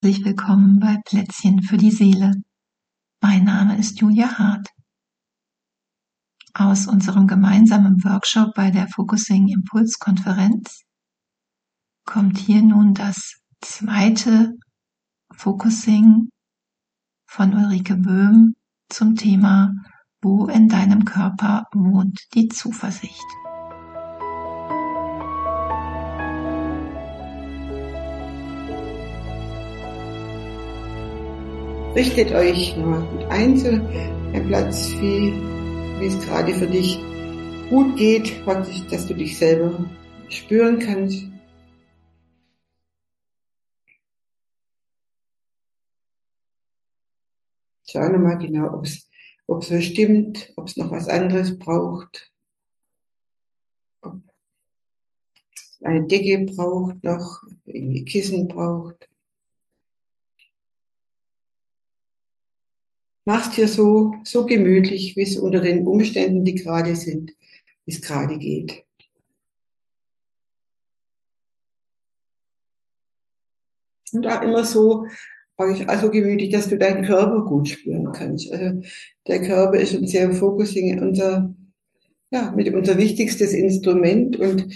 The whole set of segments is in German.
Herzlich willkommen bei Plätzchen für die Seele. Mein Name ist Julia Hart. Aus unserem gemeinsamen Workshop bei der Focusing Impuls Konferenz kommt hier nun das zweite Focusing von Ulrike Böhm zum Thema Wo in deinem Körper wohnt die Zuversicht. Richtet euch mal gut ein zu einem Platz, wie, wie es gerade für dich gut geht, praktisch, dass du dich selber spüren kannst. Schau nochmal genau, ob es ob so stimmt, ob es noch was anderes braucht. Ob eine Decke braucht noch, irgendwie Kissen braucht. Mach's dir so, so gemütlich, wie es unter den Umständen, die gerade sind, wie es gerade geht. Und auch immer so, also gemütlich, dass du deinen Körper gut spüren kannst. Also der Körper ist uns sehr im Fokus, unser, ja, mit unser wichtigstes Instrument und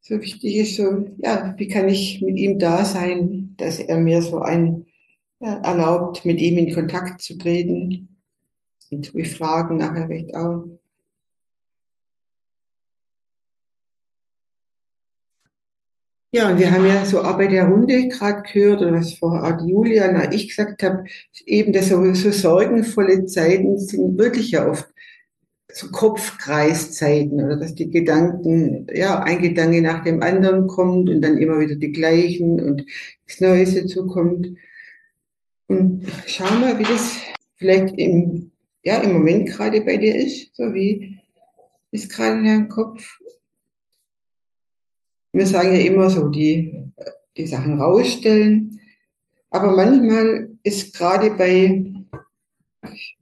so wichtig ist so, ja, wie kann ich mit ihm da sein, dass er mir so ein erlaubt, mit ihm in Kontakt zu treten. Und wir fragen nachher recht auch. Ja, und wir haben ja so Arbeit der Runde gerade gehört, oder was vorher auch Julia, na, ich gesagt habe, eben das so, so sorgenvolle Zeiten sind wirklich ja oft so Kopfkreiszeiten oder dass die Gedanken, ja, ein Gedanke nach dem anderen kommt und dann immer wieder die gleichen und das Neues dazukommt. Und schau mal, wie das vielleicht im, ja, im Moment gerade bei dir ist, so wie ist gerade in deinem Kopf. Wir sagen ja immer so, die, die Sachen rausstellen. Aber manchmal ist gerade bei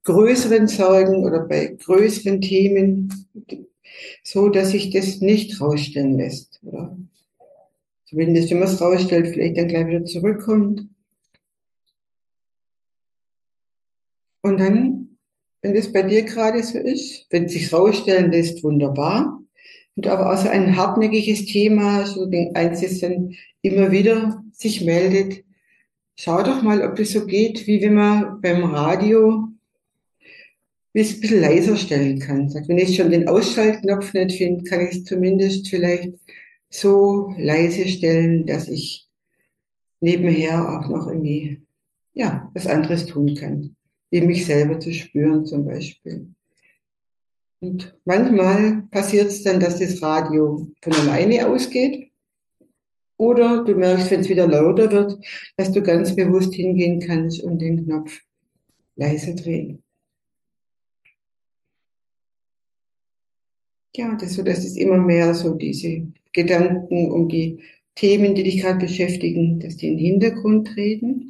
größeren Sorgen oder bei größeren Themen so, dass sich das nicht rausstellen lässt. Oder? Zumindest wenn man es rausstellt, vielleicht dann gleich wieder zurückkommt. Und dann, wenn das bei dir gerade so ist, wenn es sich rausstellen lässt, wunderbar. Und aber auch so ein hartnäckiges Thema, so eins, das dann immer wieder sich meldet. Schau doch mal, ob das so geht, wie wenn man beim Radio wie es ein bisschen leiser stellen kann. Wenn ich schon den Ausschaltknopf nicht finde, kann ich es zumindest vielleicht so leise stellen, dass ich nebenher auch noch irgendwie, ja, was anderes tun kann wie mich selber zu spüren zum Beispiel. Und manchmal passiert es dann, dass das Radio von alleine ausgeht. Oder du merkst, wenn es wieder lauter wird, dass du ganz bewusst hingehen kannst und den Knopf leise drehen. Ja, das so, dass es immer mehr so diese Gedanken um die Themen, die dich gerade beschäftigen, dass die in den Hintergrund treten.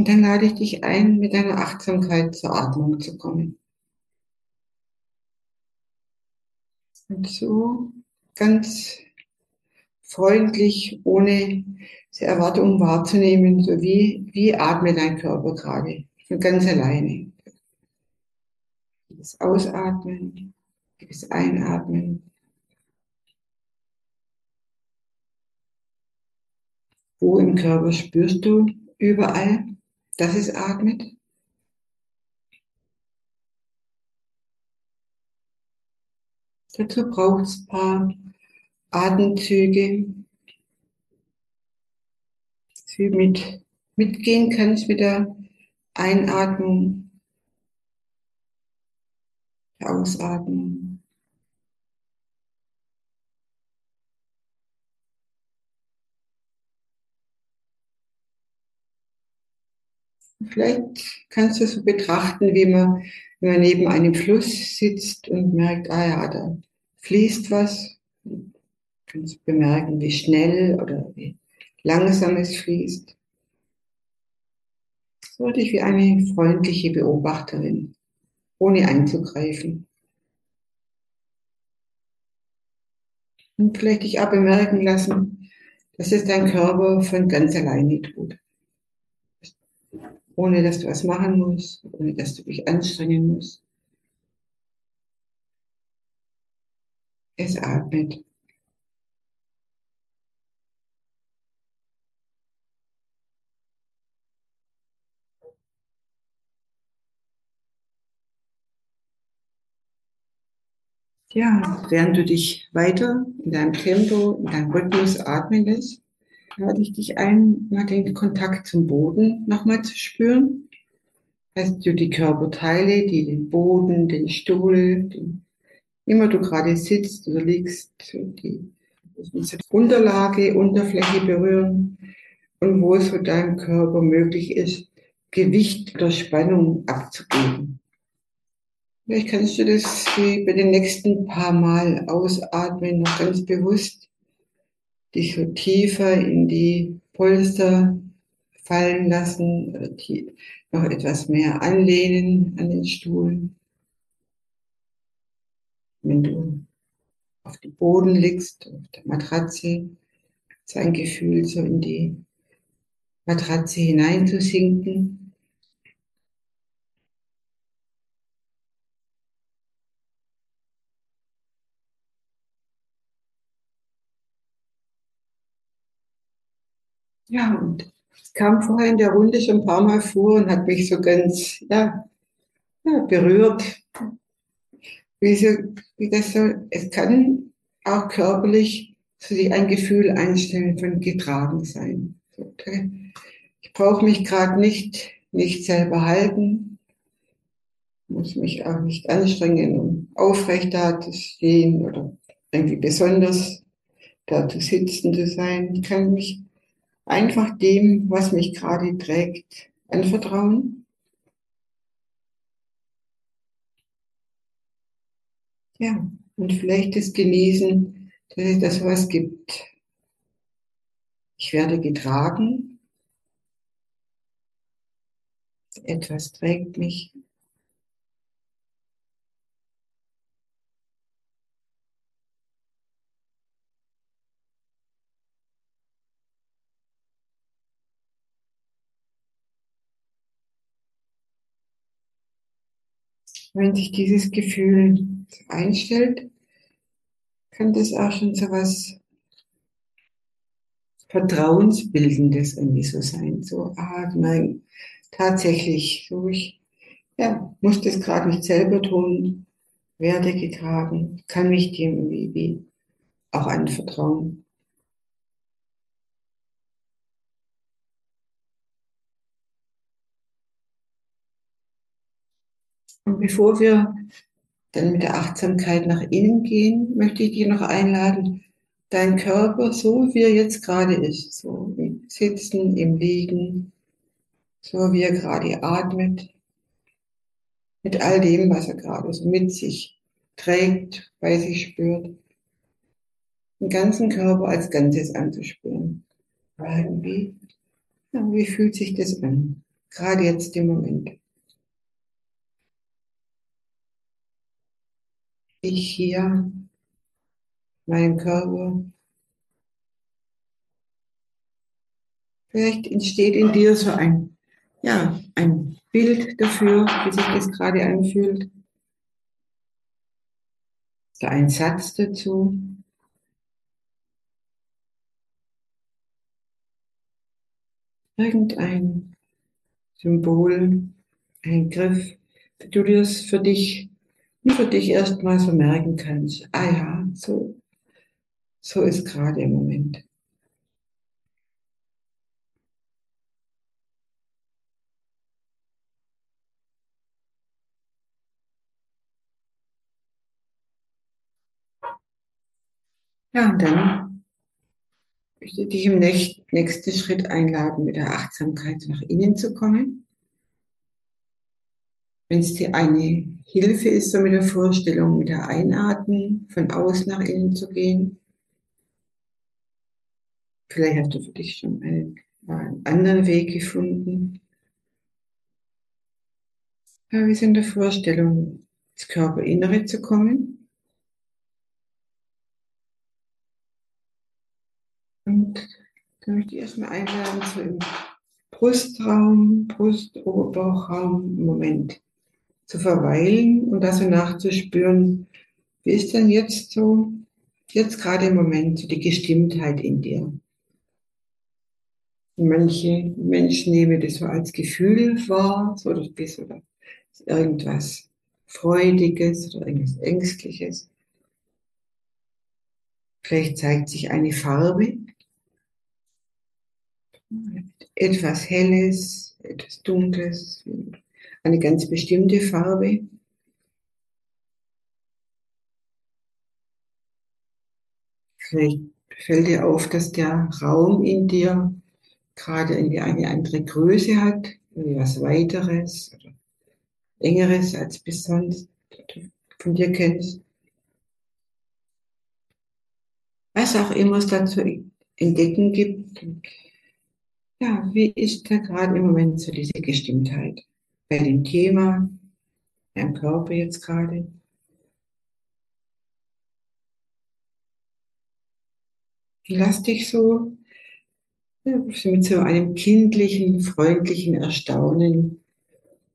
Und dann lade ich dich ein, mit deiner Achtsamkeit zur Atmung zu kommen. Und so ganz freundlich, ohne die Erwartungen wahrzunehmen, so wie, wie atmet dein Körper gerade, von ganz alleine. Das Ausatmen, das Einatmen. Wo im Körper spürst du überall dass es atmet. Dazu braucht es ein paar Atemzüge, du mit, mitgehen kannst mit der Einatmung, der Ausatmung. Vielleicht kannst du es so betrachten, wie man, wenn man neben einem Fluss sitzt und merkt, ah ja, da fließt was. Du kannst bemerken, wie schnell oder wie langsam es fließt. So dich wie eine freundliche Beobachterin, ohne einzugreifen. Und vielleicht dich auch bemerken lassen, dass es dein Körper von ganz alleine tut. Ohne dass du was machen musst, ohne dass du dich anstrengen musst. Es atmet. Ja, während du dich weiter in deinem Tempo, in deinem Rhythmus atmen lässt, lade ich dich ein, mal den Kontakt zum Boden nochmal zu spüren. Heißt du die Körperteile, die den Boden, den Stuhl, den, immer du gerade sitzt oder liegst, die Unterlage, Unterfläche berühren und wo es für deinem Körper möglich ist, Gewicht oder Spannung abzugeben. Vielleicht kannst du das wie bei den nächsten paar Mal ausatmen, noch ganz bewusst dich so tiefer in die Polster fallen lassen, noch etwas mehr anlehnen an den Stuhl. Wenn du auf dem Boden liegst, auf der Matratze, sein Gefühl so in die Matratze hineinzusinken. Ja, und es kam vorher in der Runde schon ein paar Mal vor und hat mich so ganz, ja, ja berührt. Wie, so, wie das so, es kann auch körperlich so sich ein Gefühl einstellen von getragen sein. Ich brauche mich gerade nicht, nicht selber halten, muss mich auch nicht anstrengen, um aufrecht da zu stehen oder irgendwie besonders da zu sitzen zu sein. Ich kann mich einfach dem, was mich gerade trägt, anvertrauen. Ja, und vielleicht das Genießen, dass es das was gibt. Ich werde getragen. Etwas trägt mich. Wenn sich dieses Gefühl einstellt, kann das auch schon so was Vertrauensbildendes irgendwie so sein. So, ah, nein, tatsächlich, so ich, ja, muss das gerade nicht selber tun, werde getragen, kann mich dem irgendwie auch anvertrauen. Und bevor wir dann mit der Achtsamkeit nach innen gehen, möchte ich dich noch einladen, dein Körper so wie er jetzt gerade ist, so im Sitzen, im Liegen, so wie er gerade atmet, mit all dem, was er gerade so mit sich trägt, bei sich spürt, den ganzen Körper als Ganzes anzuspüren. Irgendwie, ja, wie fühlt sich das an? Gerade jetzt im Moment. Ich hier, mein Körper. Vielleicht entsteht in dir so ein, ja, ein Bild dafür, wie sich das gerade anfühlt. Oder ein Satz dazu. Irgendein Symbol, ein Griff, wie du das für dich und für dich erstmal so merken kannst, ah ja, so, so ist gerade im Moment. Ja, und dann möchte ich dich im nächsten Schritt einladen, mit der Achtsamkeit nach innen zu kommen. Wenn es dir eine Hilfe ist, so mit der Vorstellung, mit der Einatmen von außen nach innen zu gehen. Vielleicht hast du für dich schon einen, einen anderen Weg gefunden. Ja, wir sind in der Vorstellung, ins Körperinnere zu kommen. Und da möchte ich erstmal einladen, so im Brustraum, Brustoberbauchraum Moment zu verweilen und da so nachzuspüren, wie ist denn jetzt so, jetzt gerade im Moment so die Gestimmtheit in dir? Manche Menschen nehmen das so als Gefühl wahr, so das bist oder irgendwas Freudiges oder irgendwas Ängstliches. Vielleicht zeigt sich eine Farbe, etwas Helles, etwas Dunkles, eine ganz bestimmte Farbe. Vielleicht fällt dir auf, dass der Raum in dir gerade eine andere Größe hat, irgendwie was weiteres oder engeres als bis sonst von dir kennst. Was auch immer es da zu entdecken gibt. Ja, wie ist da gerade im Moment so diese Gestimmtheit? Bei dem Thema, deinem Körper jetzt gerade. Lass dich so mit so einem kindlichen, freundlichen Erstaunen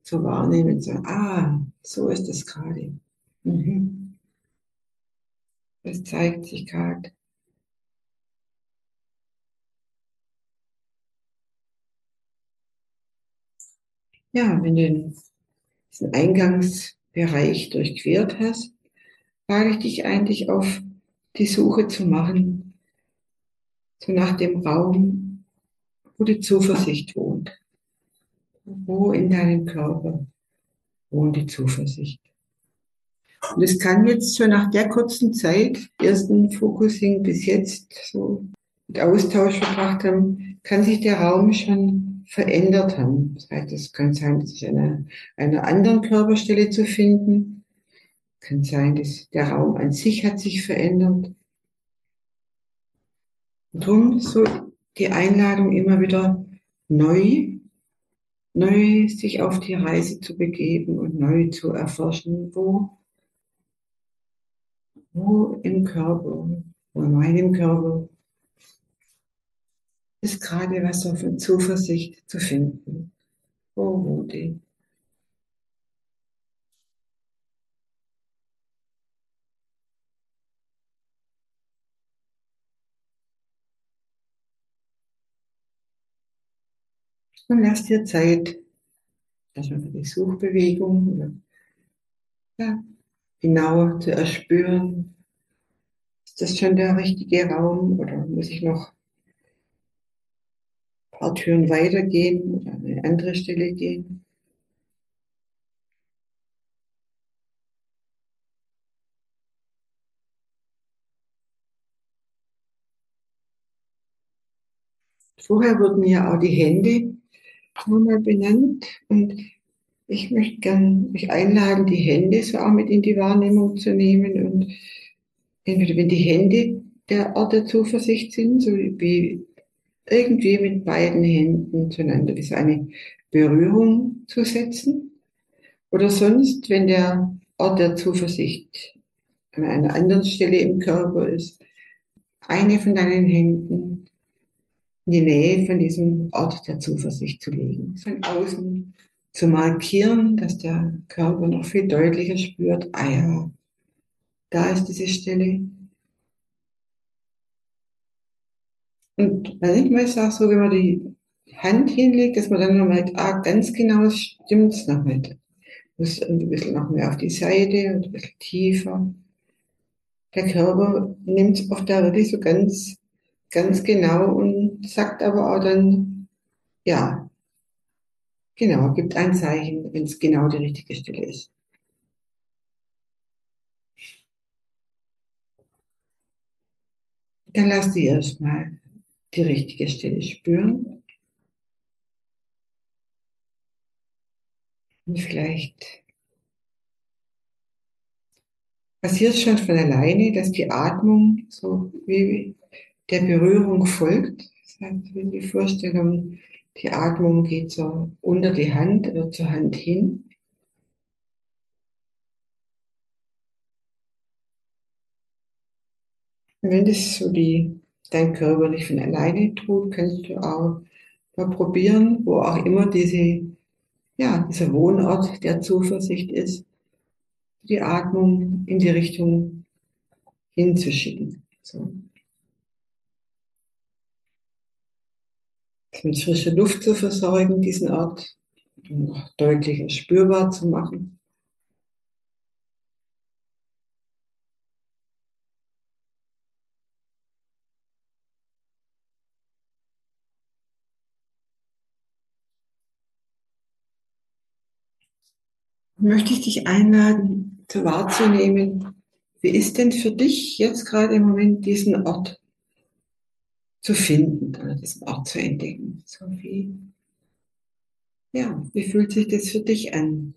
zu wahrnehmen, so, ah, so ist es gerade. Mhm. Das zeigt sich gerade. Ja, wenn du diesen Eingangsbereich durchquert hast, lade ich dich eigentlich auf die Suche zu machen, so nach dem Raum, wo die Zuversicht wohnt. Wo in deinem Körper wohnt die Zuversicht. Und es kann jetzt schon nach der kurzen Zeit, ersten Focusing bis jetzt so mit Austausch verbracht haben, kann sich der Raum schon verändert haben. Das heißt, es kann sein, sich an einer, anderen Körperstelle zu finden. Kann sein, dass der Raum an sich hat sich verändert. Und darum so die Einladung immer wieder neu, neu sich auf die Reise zu begeben und neu zu erforschen, wo, wo im Körper, wo in meinem Körper ist gerade was von Zuversicht zu finden. Wohnt die? Und lass dir Zeit, erstmal für die Suchbewegung, ja, genauer zu erspüren, ist das schon der richtige Raum oder muss ich noch paar Türen weitergehen oder an eine andere Stelle gehen? Vorher wurden ja auch die Hände nochmal benannt und ich möchte gern mich einladen, die Hände so auch mit in die Wahrnehmung zu nehmen und entweder wenn die Hände der Ort der Zuversicht sind, so wie irgendwie mit beiden Händen zueinander so eine Berührung zu setzen oder sonst, wenn der Ort der Zuversicht an einer anderen Stelle im Körper ist, eine von deinen Händen in die Nähe von diesem Ort der Zuversicht zu legen. Von außen zu markieren, dass der Körper noch viel deutlicher spürt, ah ja, da ist diese Stelle. Und manchmal ist es auch so, wenn man die Hand hinlegt, dass man dann noch merkt, ah, ganz genau stimmt es noch nicht. Muss ein bisschen noch mehr auf die Seite und ein bisschen tiefer. Der Körper nimmt es oft da wirklich so ganz ganz genau und sagt aber auch dann, ja, genau, gibt ein Zeichen, wenn es genau die richtige Stelle ist. Dann lass sie erstmal die richtige Stelle spüren. Und vielleicht passiert schon von alleine, dass die Atmung so wie der Berührung folgt. Das heißt, wenn die Vorstellung, die Atmung geht so unter die Hand oder zur Hand hin. Und wenn das so die dein Körper nicht von alleine tut, kannst du auch mal probieren, wo auch immer diese, ja, dieser Wohnort der Zuversicht ist, die Atmung in die Richtung hinzuschicken. So. Mit frischer Luft zu versorgen, diesen Ort deutlicher spürbar zu machen. Möchte ich dich einladen, zu wahrzunehmen, wie ist denn für dich jetzt gerade im Moment diesen Ort zu finden oder diesen Ort zu entdecken? So wie, ja, wie fühlt sich das für dich an?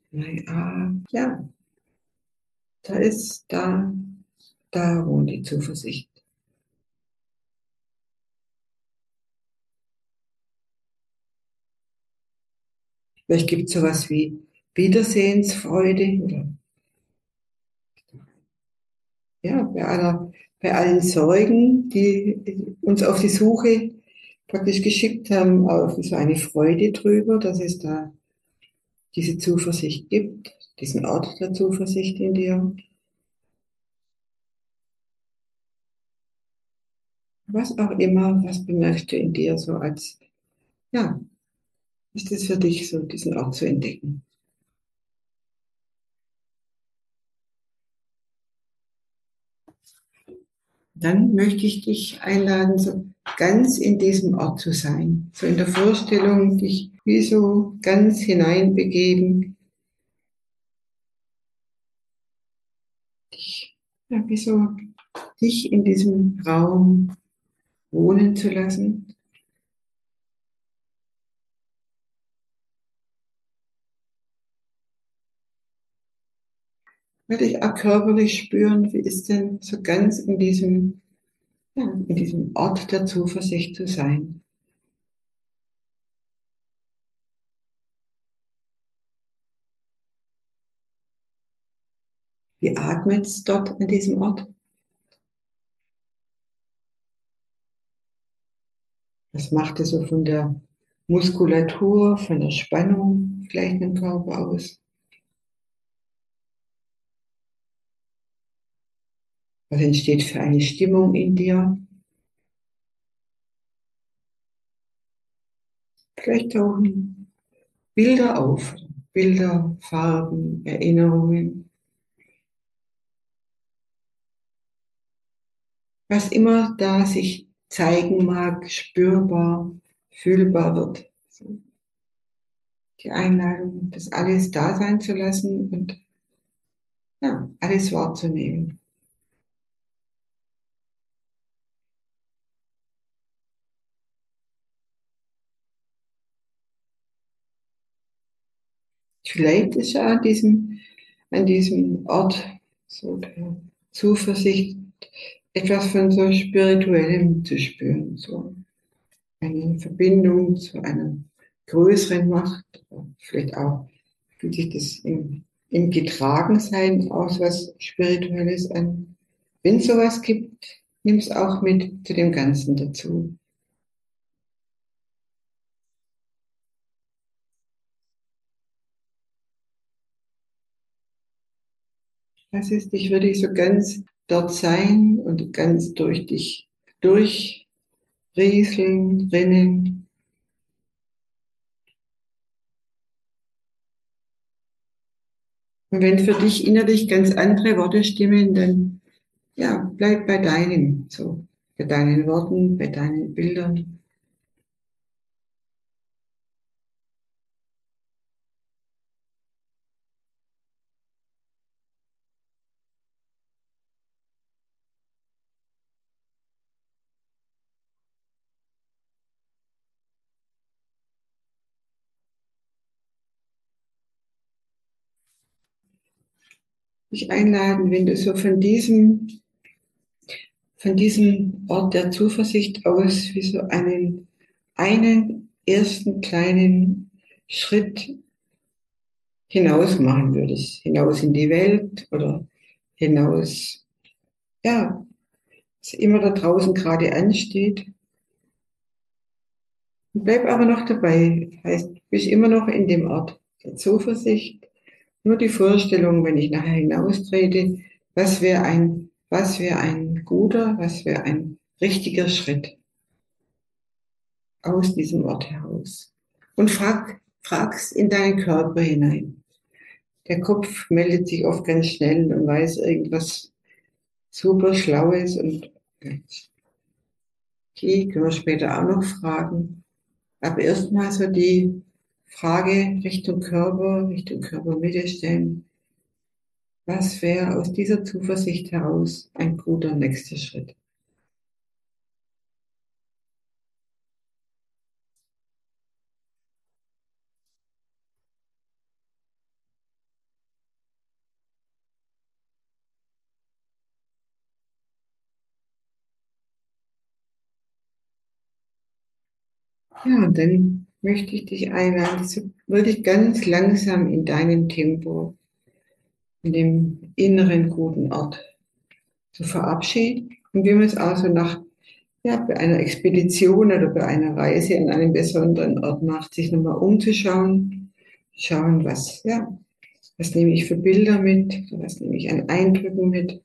Ah, ja, da ist, da, da wohnt die Zuversicht. Vielleicht gibt es sowas wie Wiedersehensfreude oder ja, bei, aller, bei allen Sorgen, die uns auf die Suche praktisch geschickt haben, auf so eine Freude drüber, dass es da diese Zuversicht gibt, diesen Ort der Zuversicht in dir. Was auch immer, was bemerkst du in dir so als, ja, ist es für dich so, diesen Ort zu entdecken? Dann möchte ich dich einladen, so ganz in diesem Ort zu sein. So in der Vorstellung, dich wie so ganz hineinbegeben. Dich, ja, wie so dich in diesem Raum wohnen zu lassen. Würde ich auch körperlich spüren, wie ist denn so ganz in diesem, ja, in diesem Ort der Zuversicht zu sein. Wie atmet es dort an diesem Ort? Was macht es so von der Muskulatur, von der Spannung vielleicht im Körper aus? Was entsteht für eine Stimmung in dir? Vielleicht tauchen Bilder auf, Bilder, Farben, Erinnerungen. Was immer da sich zeigen mag, spürbar, fühlbar wird. Die Einladung, das alles da sein zu lassen und ja, alles wahrzunehmen. Vielleicht ist ja an diesem, an diesem Ort so der Zuversicht etwas von so Spirituellem zu spüren, so eine Verbindung zu einer größeren Macht, vielleicht auch fühlt sich das im, im Getragensein aus was Spirituelles an. Wenn es sowas gibt, nimm es auch mit zu dem Ganzen dazu. Es dich wirklich so ganz dort sein und ganz durch dich durchrieseln, rinnen. Und wenn für dich innerlich ganz andere Worte stimmen, dann ja, bleib bei deinem, so, bei deinen Worten, bei deinen Bildern. Dich einladen, wenn du so von diesem, von diesem Ort der Zuversicht aus wie so einen, einen ersten kleinen Schritt hinaus machen würdest, hinaus in die Welt oder hinaus, ja, was immer da draußen gerade ansteht. Bleib aber noch dabei. Heißt, bist immer noch in dem Ort der Zuversicht. Nur die Vorstellung, wenn ich nachher hinaustrete, was wäre ein, was wäre ein guter, was wäre ein richtiger Schritt aus diesem Ort heraus. Und frag, fragst in deinen Körper hinein. Der Kopf meldet sich oft ganz schnell und weiß irgendwas super Schlaues und okay, können wir später auch noch fragen. Aber erstmal so die Frage Richtung Körper, Richtung Körpermitte stellen. Was wäre aus dieser Zuversicht heraus ein guter nächster Schritt? Ja, und dann möchte ich dich einladen, so wirklich ganz langsam in deinem Tempo, in dem inneren guten Ort zu verabschieden. Und wie man es auch so nach, ja, bei einer Expedition oder bei einer Reise an einem besonderen Ort macht, sich nochmal umzuschauen, schauen, was, ja, was nehme ich für Bilder mit, was nehme ich an Eindrücken mit.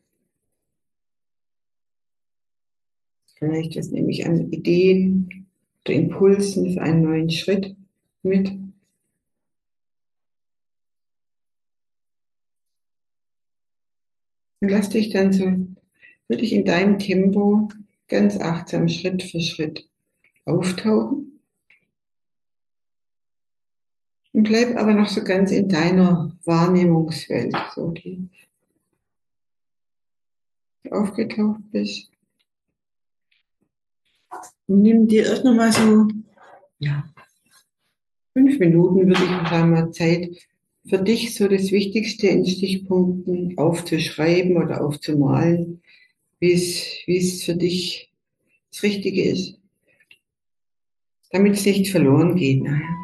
Vielleicht, was nehme ich an Ideen, Impulsen für einen neuen Schritt mit. Und lass dich dann so wirklich in deinem Tempo ganz achtsam Schritt für Schritt auftauchen. Und bleib aber noch so ganz in deiner Wahrnehmungswelt, so die aufgetaucht bist. Nimm dir erst nochmal so, ja, fünf Minuten würde ich noch mal Zeit für dich so das Wichtigste in Stichpunkten aufzuschreiben oder aufzumalen, wie es, für dich das Richtige ist, damit es nicht verloren geht nachher.